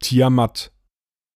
Tiamat.